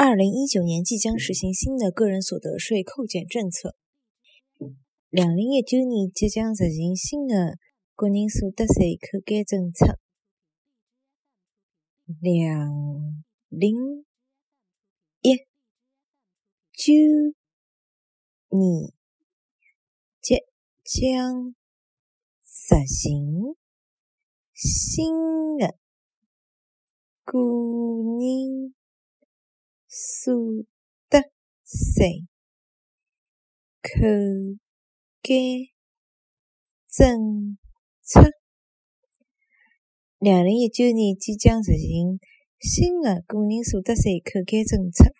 二零一九年即将实行新的个人所得税扣减政策。两零一九年即将实行新的个人所得税扣减政策。两零一九年即将实行新的个人。所得税扣减政策，二零一九年即将实行新的个人所得税扣减政策。